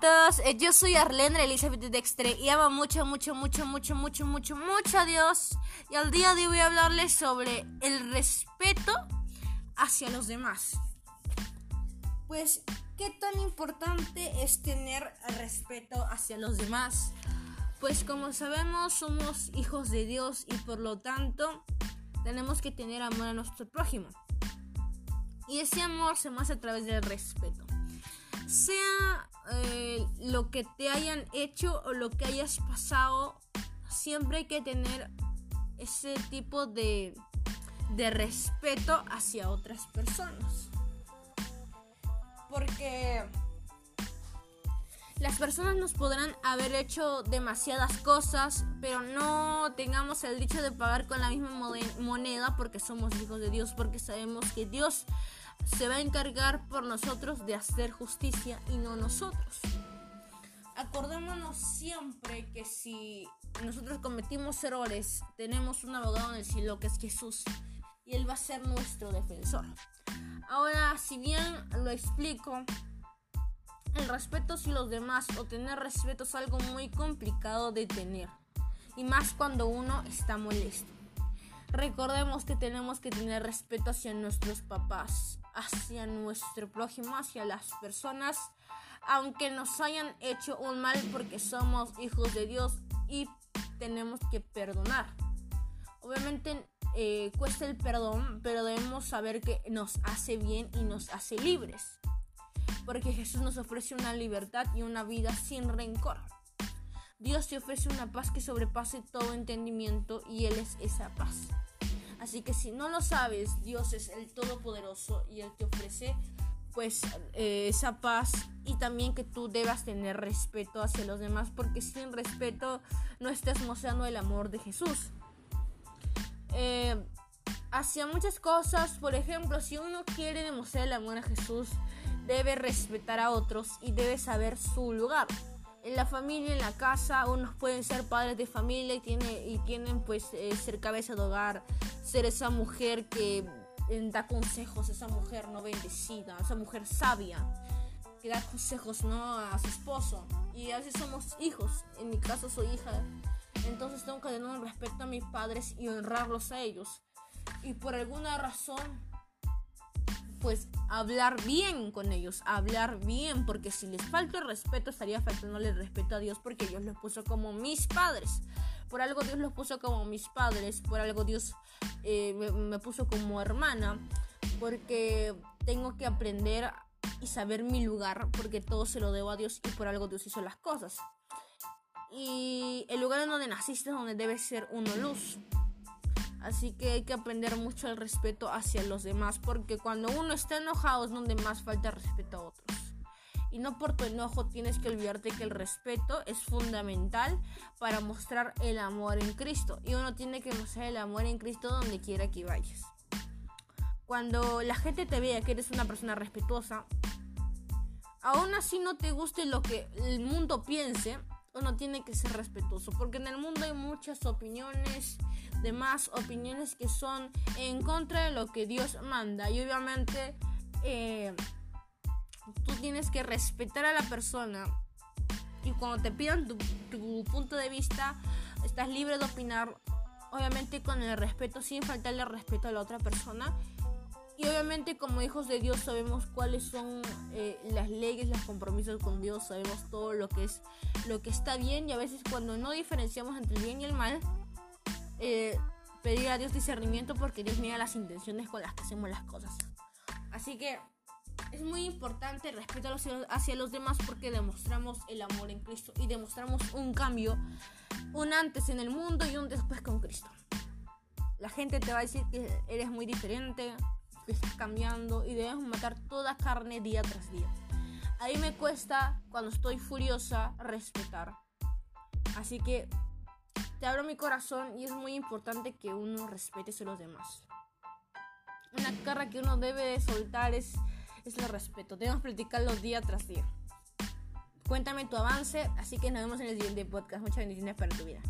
todos, eh, yo soy Arlene Elizabeth Dextre y amo mucho, mucho, mucho, mucho, mucho, mucho, mucho a Dios. Y al día de hoy voy a hablarles sobre el respeto hacia los demás. Pues, ¿qué tan importante es tener respeto hacia los demás? Pues como sabemos, somos hijos de Dios y por lo tanto tenemos que tener amor a nuestro prójimo. Y ese amor se muestra a través del respeto sea eh, lo que te hayan hecho o lo que hayas pasado, siempre hay que tener ese tipo de, de respeto hacia otras personas. Porque las personas nos podrán haber hecho demasiadas cosas, pero no tengamos el dicho de pagar con la misma moneda porque somos hijos de Dios, porque sabemos que Dios se va a encargar por nosotros de hacer justicia y no nosotros. Acordémonos siempre que si nosotros cometimos errores, tenemos un abogado en el cielo que es Jesús y Él va a ser nuestro defensor. Ahora, si bien lo explico, el respeto hacia los demás o tener respeto es algo muy complicado de tener. Y más cuando uno está molesto. Recordemos que tenemos que tener respeto hacia nuestros papás, hacia nuestro prójimo, hacia las personas, aunque nos hayan hecho un mal porque somos hijos de Dios y tenemos que perdonar. Obviamente eh, cuesta el perdón, pero debemos saber que nos hace bien y nos hace libres. Porque Jesús nos ofrece una libertad y una vida sin rencor. Dios te ofrece una paz que sobrepase todo entendimiento y Él es esa paz. Así que si no lo sabes, Dios es el Todopoderoso y Él te ofrece pues eh, esa paz y también que tú debas tener respeto hacia los demás porque sin respeto no estás mostrando el amor de Jesús. Eh, hacia muchas cosas, por ejemplo, si uno quiere demostrar el amor a Jesús, debe respetar a otros y debe saber su lugar en la familia, en la casa, unos pueden ser padres de familia y, tiene, y tienen pues eh, ser cabeza de hogar, ser esa mujer que eh, da consejos, esa mujer no bendecida, esa mujer sabia, que da consejos ¿no? a su esposo. Y a veces somos hijos, en mi caso soy hija, entonces tengo que tener un respeto a mis padres y honrarlos a ellos. Y por alguna razón pues hablar bien con ellos, hablar bien, porque si les falta respeto estaría faltándole el respeto a Dios porque Dios los puso como mis padres. Por algo Dios los puso como mis padres, por algo Dios eh, me, puso como hermana, porque tengo que aprender y saber mi lugar, porque todo se lo debo a Dios y por algo Dios hizo las cosas. Y el lugar en donde naciste es donde debe ser uno luz. Así que hay que aprender mucho el respeto hacia los demás, porque cuando uno está enojado es donde más falta respeto a otros. Y no por tu enojo tienes que olvidarte que el respeto es fundamental para mostrar el amor en Cristo. Y uno tiene que mostrar el amor en Cristo donde quiera que vayas. Cuando la gente te vea que eres una persona respetuosa, aún así no te guste lo que el mundo piense, uno tiene que ser respetuoso. Porque en el mundo hay muchas opiniones demás opiniones que son en contra de lo que Dios manda. Y obviamente eh, tú tienes que respetar a la persona. Y cuando te pidan tu, punto de vista, estás libre de opinar, obviamente con el respeto, sin faltarle respeto a la otra persona. Y obviamente como hijos de Dios sabemos cuáles son eh, las leyes, los compromisos con Dios, sabemos todo lo que es lo que está bien y a veces cuando no diferenciamos entre el bien y el mal, eh, pedir a Dios discernimiento porque Dios mira las intenciones con las que hacemos las cosas. Así que es muy importante el respeto hacia los demás porque demostramos el amor en Cristo y demostramos un cambio, un antes en el mundo y un después con Cristo. La gente te va a decir que eres muy diferente, que estás cambiando y debes matar toda carne día tras día. Ahí me cuesta, cuando estoy furiosa, respetar. Así que te abro mi corazón y es muy importante que uno respete a los demás. Una cara que uno debe de soltar es, es el respeto. Debemos platicarlo día tras día. Cuéntame tu avance, así que nos vemos en el siguiente podcast. Muchas bendiciones para tu vida.